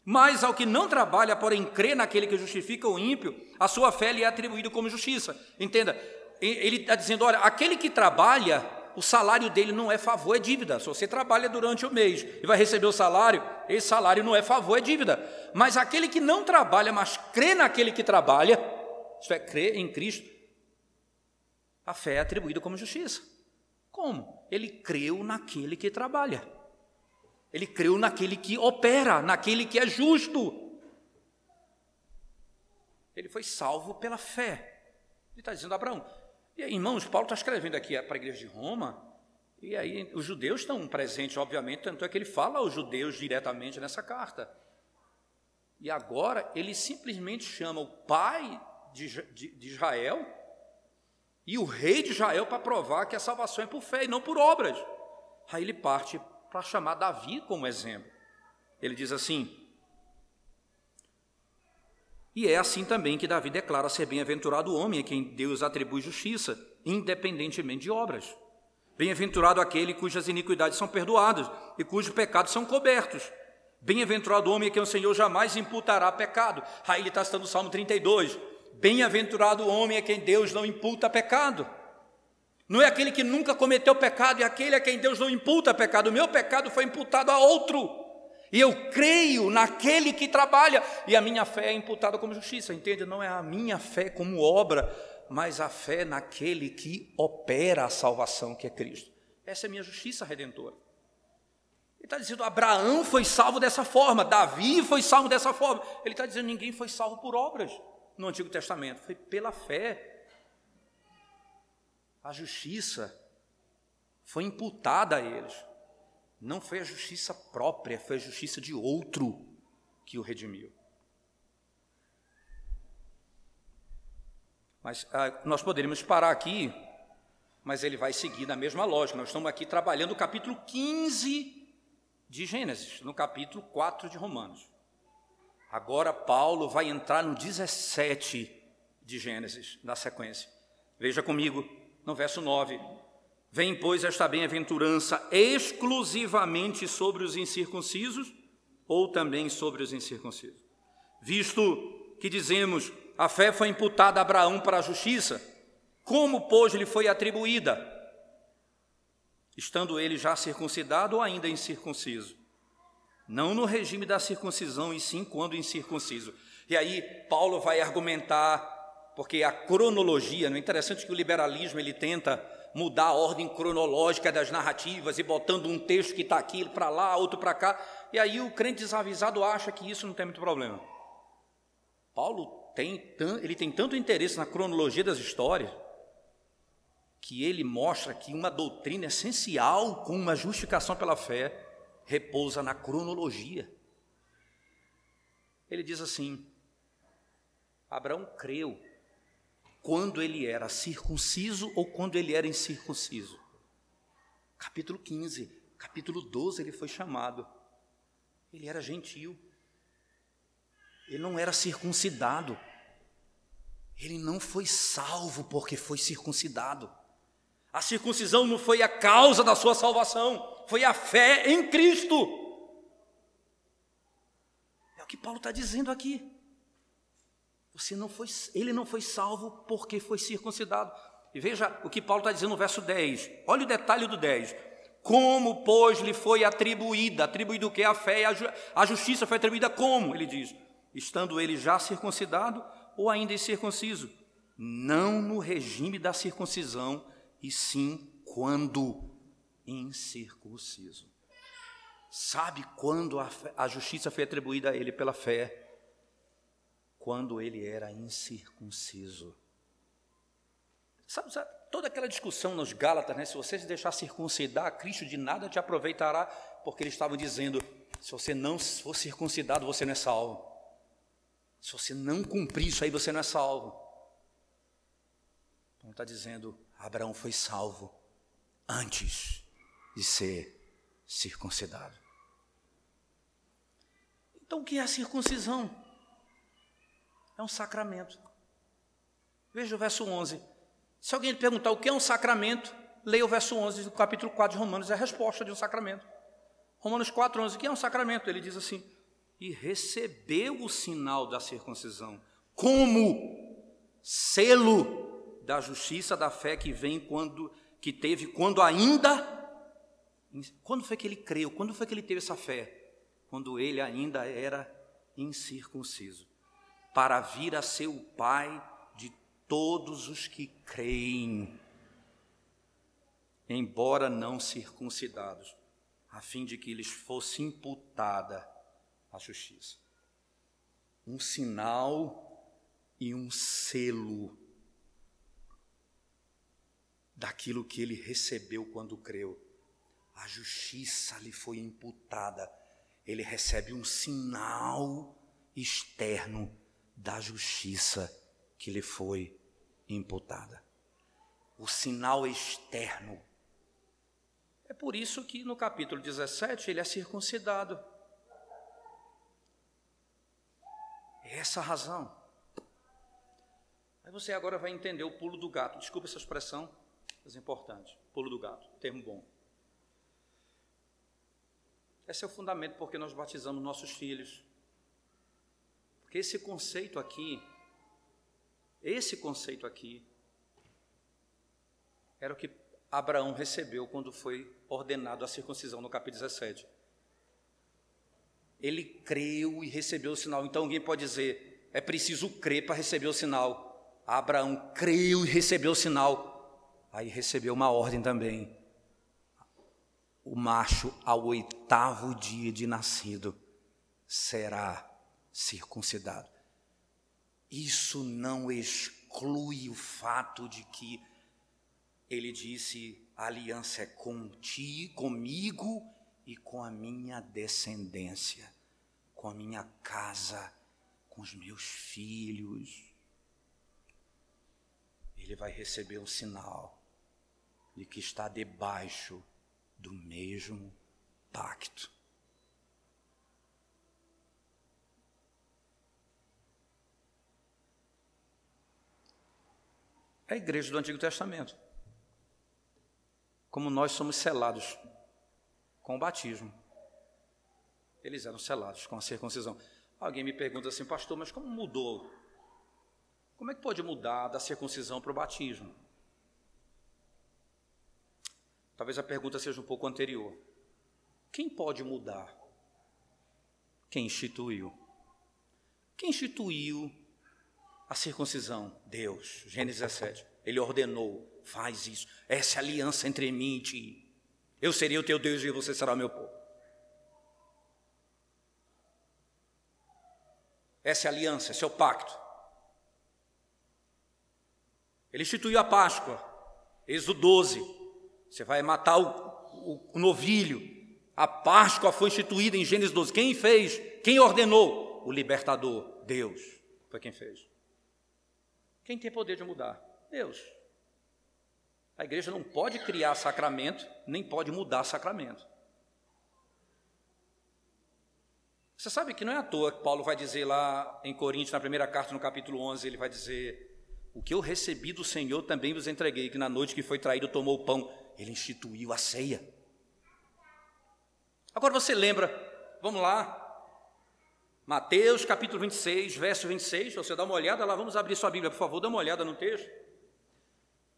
Mas ao que não trabalha, porém crê naquele que justifica o ímpio, a sua fé lhe é atribuída como justiça. Entenda, ele está dizendo: olha, aquele que trabalha, o salário dele não é favor, é dívida. Se você trabalha durante o mês e vai receber o salário, esse salário não é favor, é dívida. Mas aquele que não trabalha, mas crê naquele que trabalha, isto é, crê em Cristo, a fé é atribuída como justiça. Como? Ele creu naquele que trabalha. Ele creu naquele que opera, naquele que é justo. Ele foi salvo pela fé. Ele está dizendo a Abraão. E aí, irmãos, Paulo está escrevendo aqui para a igreja de Roma, e aí os judeus estão presentes, obviamente, tanto é que ele fala aos judeus diretamente nessa carta. E agora ele simplesmente chama o pai de, de, de Israel e o rei de Israel para provar que a salvação é por fé e não por obras. Aí ele parte para chamar Davi como exemplo. Ele diz assim: E é assim também que Davi declara ser bem-aventurado o homem a quem Deus atribui justiça, independentemente de obras. Bem-aventurado aquele cujas iniquidades são perdoadas e cujos pecados são cobertos. Bem-aventurado o homem a quem o Senhor jamais imputará pecado. Aí ele está citando o Salmo 32. Bem-aventurado o homem a quem Deus não imputa pecado. Não é aquele que nunca cometeu pecado, é aquele a quem Deus não imputa pecado. O meu pecado foi imputado a outro. E eu creio naquele que trabalha, e a minha fé é imputada como justiça, entende? Não é a minha fé como obra, mas a fé naquele que opera a salvação, que é Cristo. Essa é a minha justiça redentora. Ele está dizendo: Abraão foi salvo dessa forma, Davi foi salvo dessa forma. Ele está dizendo: ninguém foi salvo por obras no Antigo Testamento, foi pela fé. A justiça foi imputada a eles. Não foi a justiça própria, foi a justiça de outro que o redimiu. Mas ah, nós poderíamos parar aqui, mas ele vai seguir na mesma lógica. Nós estamos aqui trabalhando o capítulo 15 de Gênesis, no capítulo 4 de Romanos. Agora Paulo vai entrar no 17 de Gênesis, na sequência. Veja comigo, no verso 9. Vem, pois, esta bem-aventurança exclusivamente sobre os incircuncisos ou também sobre os incircuncisos? Visto que dizemos, a fé foi imputada a Abraão para a justiça, como, pois, lhe foi atribuída? Estando ele já circuncidado ou ainda incircunciso? Não no regime da circuncisão, e sim quando incircunciso. E aí, Paulo vai argumentar, porque a cronologia, não é interessante que o liberalismo ele tenta mudar a ordem cronológica das narrativas e botando um texto que está aqui para lá, outro para cá. E aí o crente desavisado acha que isso não tem muito problema. Paulo tem, ele tem tanto interesse na cronologia das histórias que ele mostra que uma doutrina essencial com uma justificação pela fé repousa na cronologia. Ele diz assim: Abraão creu quando ele era circunciso ou quando ele era incircunciso. Capítulo 15, capítulo 12 ele foi chamado. Ele era gentil. Ele não era circuncidado. Ele não foi salvo porque foi circuncidado. A circuncisão não foi a causa da sua salvação, foi a fé em Cristo. É o que Paulo está dizendo aqui. Você não foi, ele não foi salvo porque foi circuncidado. E veja o que Paulo está dizendo no verso 10. Olha o detalhe do 10. Como, pois, lhe foi atribuída? Atribuído o que? A fé e a, ju a justiça foi atribuída como? Ele diz, estando ele já circuncidado ou ainda incircunciso? Não no regime da circuncisão, e sim quando incircunciso. Sabe quando a, a justiça foi atribuída a ele pela fé? quando ele era incircunciso. Sabe, sabe, toda aquela discussão nos Gálatas, né? Se você se deixar circuncidar, Cristo de nada te aproveitará, porque eles estavam dizendo: se você não for circuncidado, você não é salvo. Se você não cumprir isso aí, você não é salvo. Então está dizendo: Abraão foi salvo antes de ser circuncidado. Então, o que é a circuncisão? É um sacramento. Veja o verso 11. Se alguém lhe perguntar o que é um sacramento, leia o verso 11 do capítulo 4 de Romanos, é a resposta de um sacramento. Romanos 4, 11, o que é um sacramento? Ele diz assim, e recebeu o sinal da circuncisão, como selo da justiça, da fé que vem quando, que teve quando ainda, quando foi que ele creu, quando foi que ele teve essa fé? Quando ele ainda era incircunciso para vir a ser o Pai de todos os que creem, embora não circuncidados, a fim de que lhes fosse imputada a justiça. Um sinal e um selo daquilo que ele recebeu quando creu. A justiça lhe foi imputada. Ele recebe um sinal externo da justiça que lhe foi imputada. O sinal externo. É por isso que no capítulo 17 ele é circuncidado. É essa a razão. Aí você agora vai entender o pulo do gato. Desculpa essa expressão, mas é importante. Pulo do gato, termo bom. Esse é o fundamento porque nós batizamos nossos filhos. Porque esse conceito aqui, esse conceito aqui, era o que Abraão recebeu quando foi ordenado a circuncisão no capítulo 17. Ele creu e recebeu o sinal. Então alguém pode dizer, é preciso crer para receber o sinal. Abraão creu e recebeu o sinal. Aí recebeu uma ordem também. O macho, ao oitavo dia de nascido, será circuncidado. Isso não exclui o fato de que ele disse: a aliança é com ti, comigo e com a minha descendência, com a minha casa, com os meus filhos. ele vai receber um sinal de que está debaixo do mesmo pacto. É a igreja do Antigo Testamento. Como nós somos selados com o batismo. Eles eram selados com a circuncisão. Alguém me pergunta assim, pastor, mas como mudou? Como é que pode mudar da circuncisão para o batismo? Talvez a pergunta seja um pouco anterior. Quem pode mudar? Quem instituiu? Quem instituiu a circuncisão? Deus. Gênesis 17. Ele ordenou: faz isso. Essa é aliança entre mim e ti. Eu serei o teu Deus e você será o meu povo. Essa é a aliança, esse é o pacto. Ele instituiu a Páscoa, Êxodo 12. Você vai matar o, o, o novilho. A Páscoa foi instituída em Gênesis 12. Quem fez? Quem ordenou? O libertador, Deus. Foi quem fez. Quem tem poder de mudar? Deus. A igreja não pode criar sacramento, nem pode mudar sacramento. Você sabe que não é à toa que Paulo vai dizer lá em Coríntios, na primeira carta, no capítulo 11, ele vai dizer: O que eu recebi do Senhor também vos entreguei, que na noite que foi traído tomou o pão, ele instituiu a ceia. Agora você lembra, vamos lá, Mateus capítulo 26, verso 26, você dá uma olhada lá, vamos abrir sua Bíblia, por favor, dá uma olhada no texto.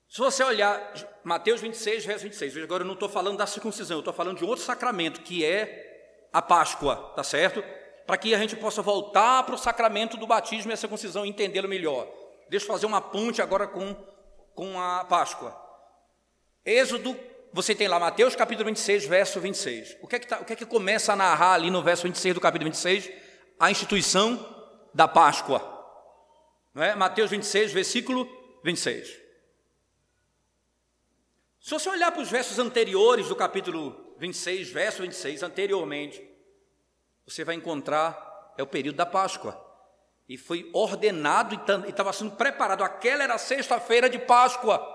Se você olhar Mateus 26, verso 26, agora eu não estou falando da circuncisão, eu estou falando de outro sacramento, que é a Páscoa, tá certo? Para que a gente possa voltar para o sacramento do batismo e a circuncisão e entendê-lo melhor. Deixa eu fazer uma ponte agora com, com a Páscoa. Êxodo, você tem lá Mateus capítulo 26, verso 26. O que é que, tá, o que, é que começa a narrar ali no verso 26 do capítulo 26? A instituição da Páscoa. Não é? Mateus 26, versículo 26. Se você olhar para os versos anteriores do capítulo 26, verso 26, anteriormente, você vai encontrar, é o período da Páscoa. E foi ordenado e estava sendo preparado. Aquela era sexta-feira de Páscoa.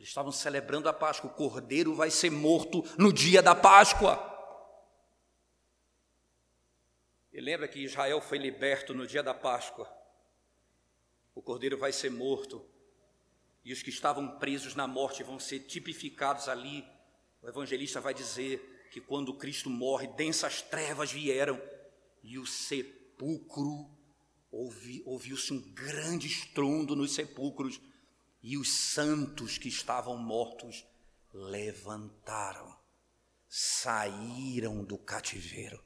Eles estavam celebrando a Páscoa. O cordeiro vai ser morto no dia da Páscoa. E lembra que Israel foi liberto no dia da Páscoa. O cordeiro vai ser morto. E os que estavam presos na morte vão ser tipificados ali o evangelista vai dizer que quando Cristo morre, densas trevas vieram e o sepulcro, ouvi, ouviu-se um grande estrondo nos sepulcros e os santos que estavam mortos levantaram, saíram do cativeiro.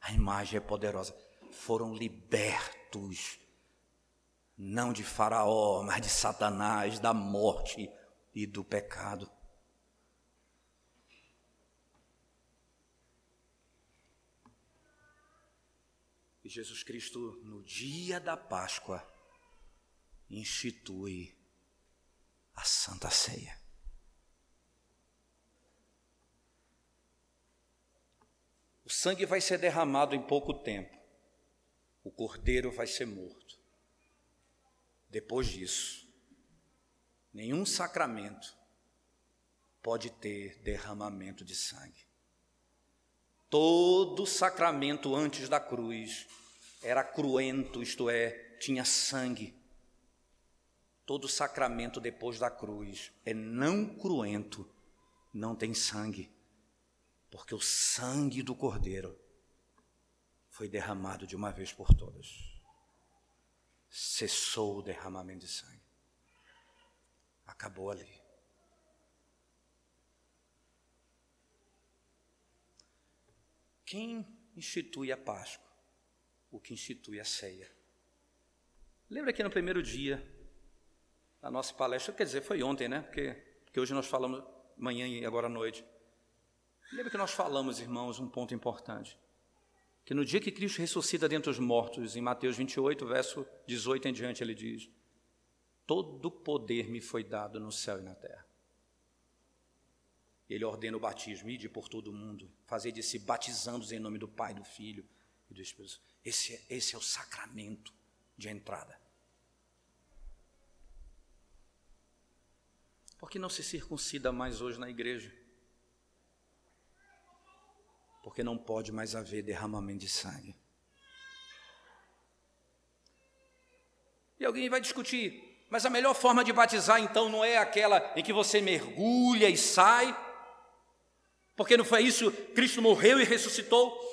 A imagem é poderosa. Foram libertos, não de Faraó, mas de Satanás, da morte e do pecado. E Jesus Cristo, no dia da Páscoa, institui a Santa Ceia. O sangue vai ser derramado em pouco tempo, o cordeiro vai ser morto. Depois disso, nenhum sacramento pode ter derramamento de sangue. Todo sacramento antes da cruz era cruento, isto é, tinha sangue. Todo sacramento depois da cruz é não cruento, não tem sangue, porque o sangue do Cordeiro foi derramado de uma vez por todas. Cessou o derramamento de sangue. Acabou ali. Quem institui a Páscoa? O que institui a ceia. Lembra que no primeiro dia da nossa palestra, quer dizer, foi ontem, né? Porque, porque hoje nós falamos manhã e agora à noite. Lembra que nós falamos, irmãos, um ponto importante. Que no dia que Cristo ressuscita dentre os mortos, em Mateus 28, verso 18 em diante, ele diz: Todo poder me foi dado no céu e na terra. Ele ordena o batismo, ide por todo o mundo, fazer de si batizando-os em nome do Pai, do Filho e do Espírito. Esse, é, esse é o sacramento de entrada. Por que não se circuncida mais hoje na igreja? Porque não pode mais haver derramamento de sangue. E alguém vai discutir, mas a melhor forma de batizar então não é aquela em que você mergulha e sai? Porque não foi isso, Cristo morreu e ressuscitou?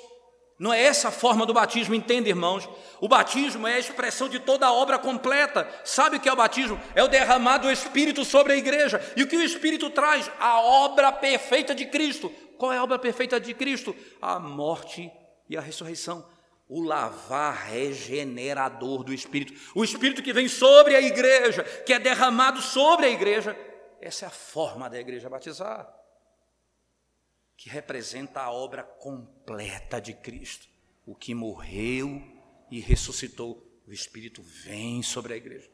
Não é essa a forma do batismo, entende, irmãos? O batismo é a expressão de toda a obra completa. Sabe o que é o batismo? É o derramar do Espírito sobre a igreja. E o que o Espírito traz? A obra perfeita de Cristo. Qual é a obra perfeita de Cristo? A morte e a ressurreição. O lavar regenerador do Espírito. O Espírito que vem sobre a igreja, que é derramado sobre a igreja. Essa é a forma da igreja batizar que representa a obra completa de Cristo, o que morreu e ressuscitou. O Espírito vem sobre a igreja.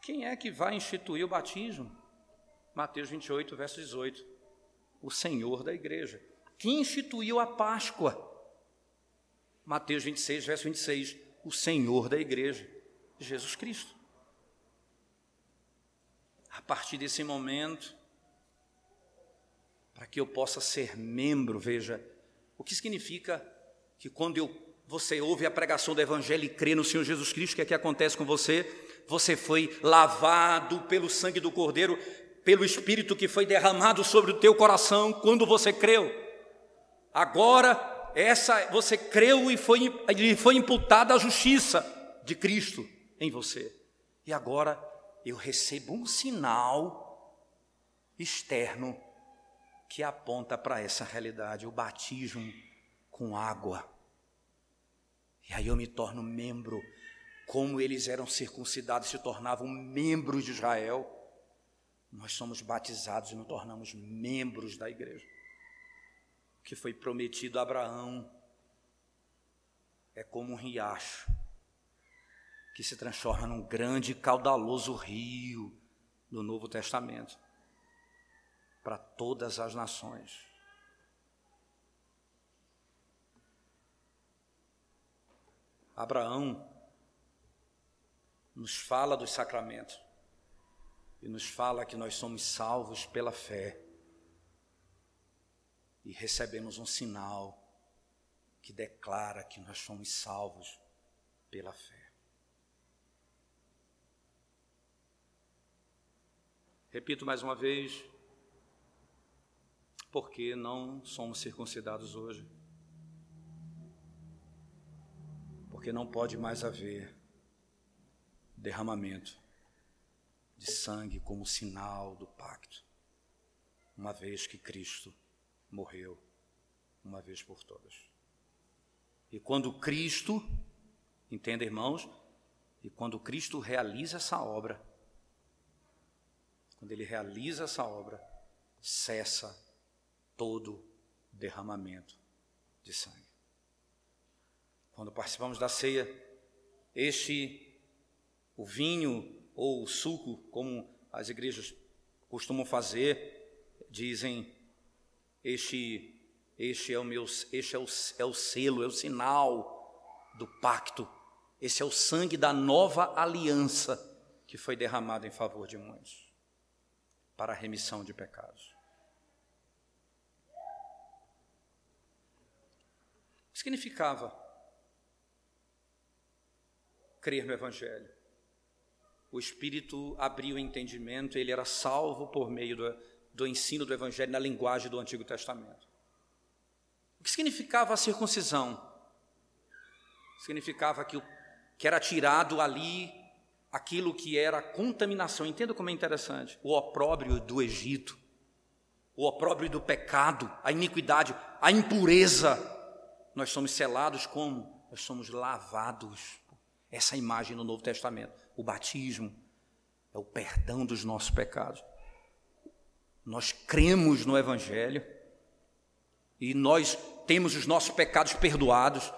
Quem é que vai instituir o batismo? Mateus 28, verso 18. O Senhor da igreja. Quem instituiu a Páscoa? Mateus 26, verso 26. O Senhor da igreja, Jesus Cristo. A partir desse momento, para que eu possa ser membro, veja, o que significa que quando eu, você ouve a pregação do Evangelho e crê no Senhor Jesus Cristo, o que é que acontece com você? Você foi lavado pelo sangue do Cordeiro, pelo Espírito que foi derramado sobre o teu coração quando você creu. Agora, essa você creu e foi, lhe foi imputada a justiça de Cristo em você. E agora eu recebo um sinal externo que aponta para essa realidade, o batismo com água. E aí eu me torno membro, como eles eram circuncidados, se tornavam membros de Israel. Nós somos batizados e nos tornamos membros da igreja. O que foi prometido a Abraão é como um riacho que se transforma num grande caudaloso rio do Novo Testamento para todas as nações. Abraão nos fala dos sacramentos e nos fala que nós somos salvos pela fé e recebemos um sinal que declara que nós somos salvos pela fé. Repito mais uma vez, porque não somos circuncidados hoje. Porque não pode mais haver derramamento de sangue como sinal do pacto, uma vez que Cristo morreu uma vez por todas. E quando Cristo, entenda irmãos, e quando Cristo realiza essa obra, quando ele realiza essa obra, cessa todo derramamento de sangue. Quando participamos da ceia, este, o vinho ou o suco, como as igrejas costumam fazer, dizem: Este, este é o meu, este é o, é o selo, é o sinal do pacto. Esse é o sangue da nova aliança que foi derramado em favor de muitos para a remissão de pecados. Significava crer no Evangelho. O Espírito abriu o entendimento, ele era salvo por meio do, do ensino do Evangelho na linguagem do Antigo Testamento. O que significava a circuncisão? Significava que, o, que era tirado ali aquilo que era contaminação. Entenda como é interessante: o opróbrio do Egito, o opróbrio do pecado, a iniquidade, a impureza nós somos selados como? Nós somos lavados. Essa imagem no Novo Testamento. O batismo é o perdão dos nossos pecados. Nós cremos no Evangelho e nós temos os nossos pecados perdoados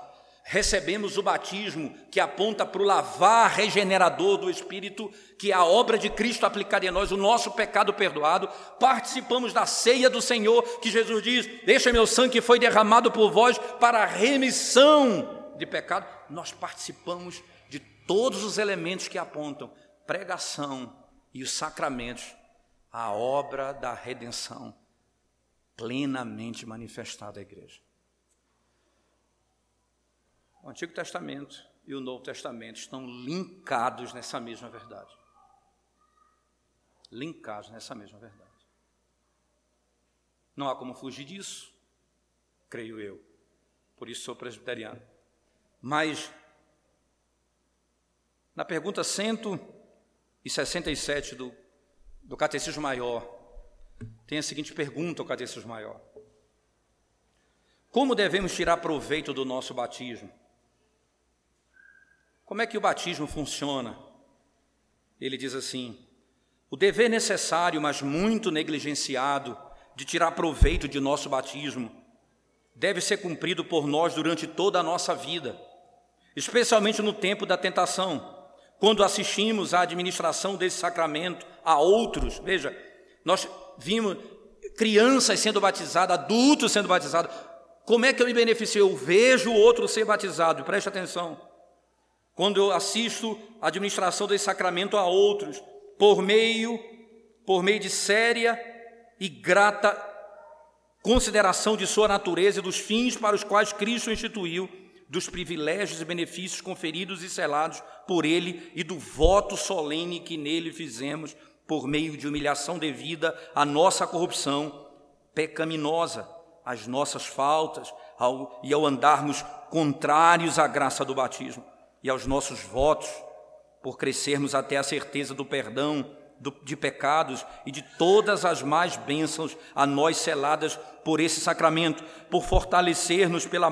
recebemos o batismo que aponta para o lavar regenerador do Espírito, que é a obra de Cristo aplicada em nós, o nosso pecado perdoado, participamos da ceia do Senhor, que Jesus diz: Deixa meu sangue que foi derramado por vós para a remissão de pecado. Nós participamos de todos os elementos que apontam pregação e os sacramentos, a obra da redenção plenamente manifestada à igreja. O Antigo Testamento e o Novo Testamento estão linkados nessa mesma verdade. Linkados nessa mesma verdade. Não há como fugir disso, creio eu. Por isso sou presbiteriano. Mas, na pergunta 167 do, do Catecismo Maior, tem a seguinte pergunta ao Catecismo Maior: Como devemos tirar proveito do nosso batismo? Como é que o batismo funciona? Ele diz assim: o dever necessário, mas muito negligenciado, de tirar proveito de nosso batismo, deve ser cumprido por nós durante toda a nossa vida, especialmente no tempo da tentação, quando assistimos à administração desse sacramento a outros. Veja, nós vimos crianças sendo batizadas, adultos sendo batizados. Como é que eu me beneficio? Eu vejo o outro ser batizado, preste atenção. Quando eu assisto a administração desse sacramento a outros, por meio, por meio de séria e grata consideração de sua natureza e dos fins para os quais Cristo instituiu, dos privilégios e benefícios conferidos e selados por Ele e do voto solene que nele fizemos por meio de humilhação devida à nossa corrupção pecaminosa, às nossas faltas ao, e ao andarmos contrários à graça do batismo e aos nossos votos, por crescermos até a certeza do perdão de pecados e de todas as mais bênçãos a nós seladas por esse sacramento, por fortalecer-nos pela,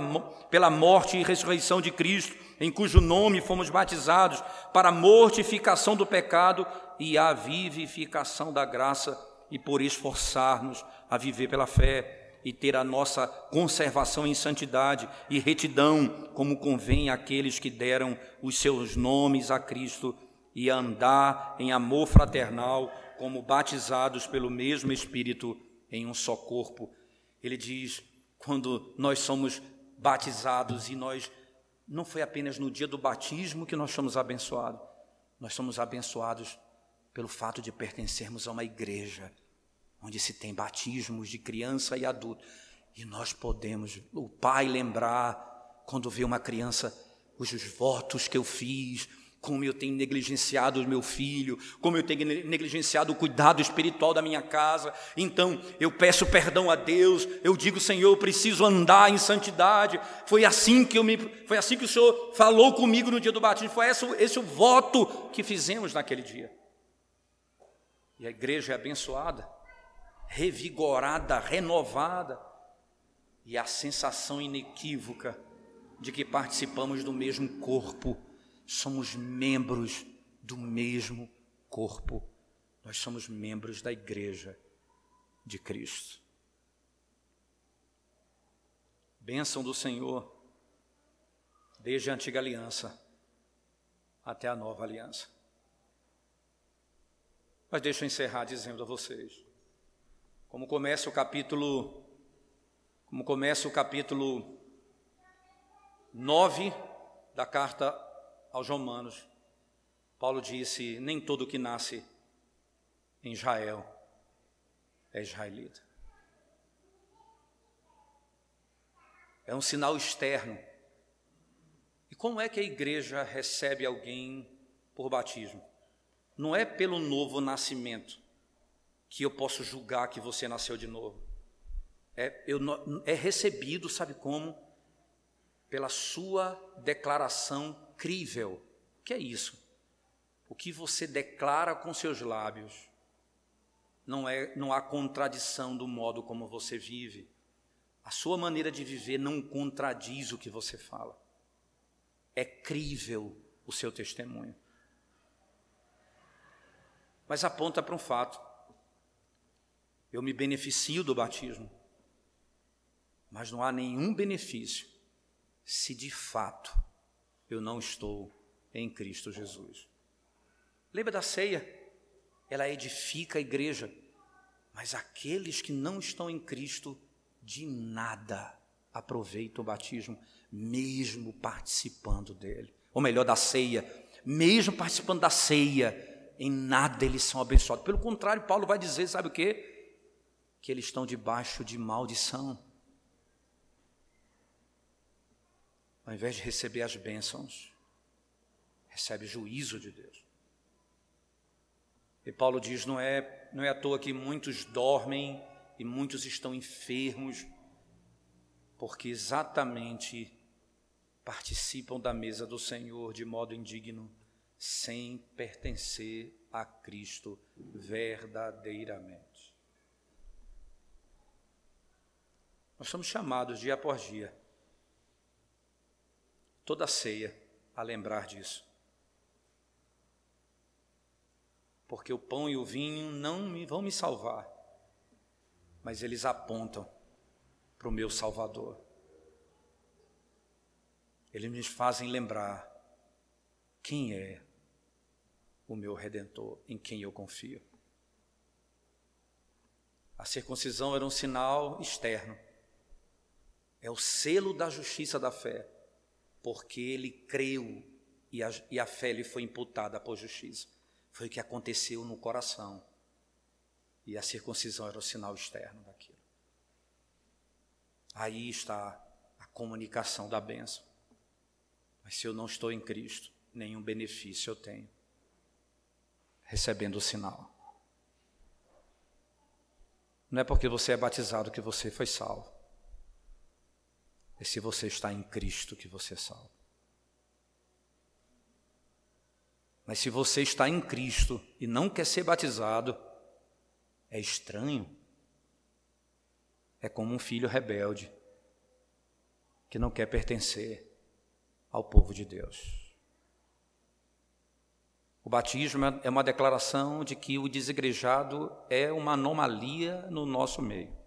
pela morte e ressurreição de Cristo, em cujo nome fomos batizados, para a mortificação do pecado e a vivificação da graça, e por esforçar-nos a viver pela fé e ter a nossa conservação em santidade e retidão, como convém àqueles que deram os seus nomes a Cristo e andar em amor fraternal, como batizados pelo mesmo Espírito em um só corpo. Ele diz: quando nós somos batizados e nós não foi apenas no dia do batismo que nós somos abençoados, nós somos abençoados pelo fato de pertencermos a uma igreja onde se tem batismos de criança e adulto. E nós podemos, o pai, lembrar quando vê uma criança, os votos que eu fiz, como eu tenho negligenciado o meu filho, como eu tenho negligenciado o cuidado espiritual da minha casa. Então, eu peço perdão a Deus, eu digo, Senhor, eu preciso andar em santidade. Foi assim que eu me foi assim que o Senhor falou comigo no dia do batismo, foi esse, esse o voto que fizemos naquele dia. E a igreja é abençoada, revigorada, renovada, e a sensação inequívoca de que participamos do mesmo corpo somos membros do mesmo corpo. Nós somos membros da igreja de Cristo. Bênção do Senhor, desde a antiga aliança até a nova aliança. Mas deixa eu encerrar dizendo a vocês, como começa o capítulo, como começa o capítulo 9 da carta aos Romanos, Paulo disse: Nem todo que nasce em Israel é israelita. É um sinal externo. E como é que a igreja recebe alguém por batismo? Não é pelo novo nascimento que eu posso julgar que você nasceu de novo. É, eu, é recebido, sabe como? Pela sua declaração crível. O que é isso? O que você declara com seus lábios não é não há contradição do modo como você vive. A sua maneira de viver não contradiz o que você fala. É crível o seu testemunho. Mas aponta para um fato. Eu me beneficio do batismo, mas não há nenhum benefício se de fato eu não estou em Cristo Jesus. Lembra da ceia? Ela edifica a igreja, mas aqueles que não estão em Cristo, de nada aproveitam o batismo, mesmo participando dele. Ou melhor, da ceia, mesmo participando da ceia, em nada eles são abençoados. Pelo contrário, Paulo vai dizer, sabe o quê? Que eles estão debaixo de maldição. Ao invés de receber as bênçãos, recebe juízo de Deus. E Paulo diz: não é, não é à toa que muitos dormem e muitos estão enfermos, porque exatamente participam da mesa do Senhor de modo indigno sem pertencer a Cristo verdadeiramente. Nós somos chamados dia após dia, toda ceia, a lembrar disso. Porque o pão e o vinho não me, vão me salvar, mas eles apontam para o meu Salvador. Eles me fazem lembrar quem é o meu redentor, em quem eu confio. A circuncisão era um sinal externo, é o selo da justiça da fé, porque ele creu e a, e a fé lhe foi imputada por justiça. Foi o que aconteceu no coração. E a circuncisão era o sinal externo daquilo. Aí está a comunicação da bênção. Mas se eu não estou em Cristo, nenhum benefício eu tenho recebendo o sinal. Não é porque você é batizado que você foi salvo. É se você está em Cristo que você é salvo. Mas se você está em Cristo e não quer ser batizado, é estranho. É como um filho rebelde que não quer pertencer ao povo de Deus. O batismo é uma declaração de que o desigrejado é uma anomalia no nosso meio.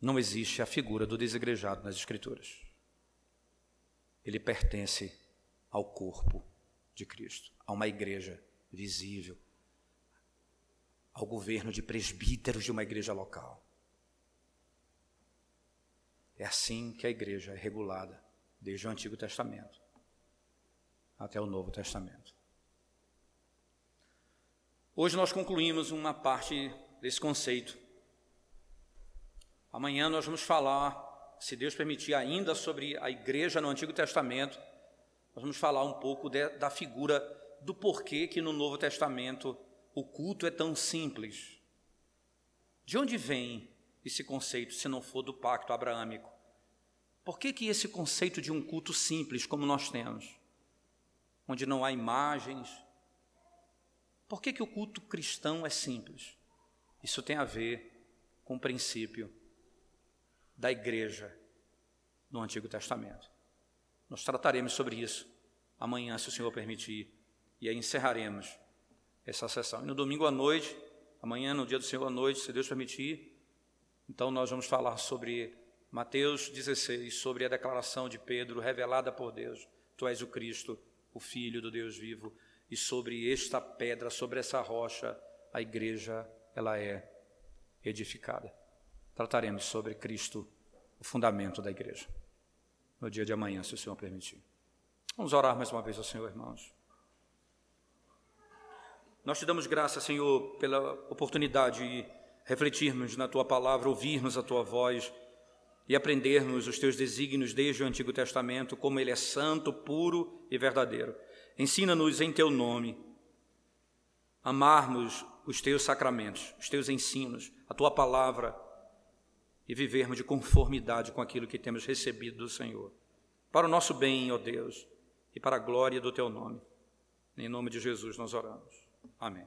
Não existe a figura do desigrejado nas Escrituras. Ele pertence ao corpo de Cristo, a uma igreja visível, ao governo de presbíteros de uma igreja local. É assim que a igreja é regulada desde o Antigo Testamento até o Novo Testamento. Hoje nós concluímos uma parte desse conceito. Amanhã nós vamos falar, se Deus permitir, ainda sobre a igreja no Antigo Testamento. Nós vamos falar um pouco de, da figura do porquê que no Novo Testamento o culto é tão simples. De onde vem esse conceito, se não for do pacto abraâmico? Por que, que esse conceito de um culto simples, como nós temos? onde não há imagens. Por que, que o culto cristão é simples? Isso tem a ver com o princípio da igreja no Antigo Testamento. Nós trataremos sobre isso amanhã, se o Senhor permitir, e aí encerraremos essa sessão. E no domingo à noite, amanhã, no dia do Senhor à noite, se Deus permitir, então nós vamos falar sobre Mateus 16, sobre a declaração de Pedro revelada por Deus: Tu és o Cristo, o Filho do Deus vivo, e sobre esta pedra, sobre essa rocha, a igreja ela é edificada. Trataremos sobre Cristo, o fundamento da igreja, no dia de amanhã, se o Senhor permitir. Vamos orar mais uma vez ao Senhor, irmãos. Nós te damos graça, Senhor, pela oportunidade de refletirmos na tua palavra, ouvirmos a tua voz e aprendermos os teus desígnios desde o Antigo Testamento, como ele é santo, puro e verdadeiro. Ensina-nos em teu nome amarmos os teus sacramentos, os teus ensinos, a tua palavra e vivermos de conformidade com aquilo que temos recebido do Senhor. Para o nosso bem, ó Deus, e para a glória do teu nome. Em nome de Jesus nós oramos. Amém.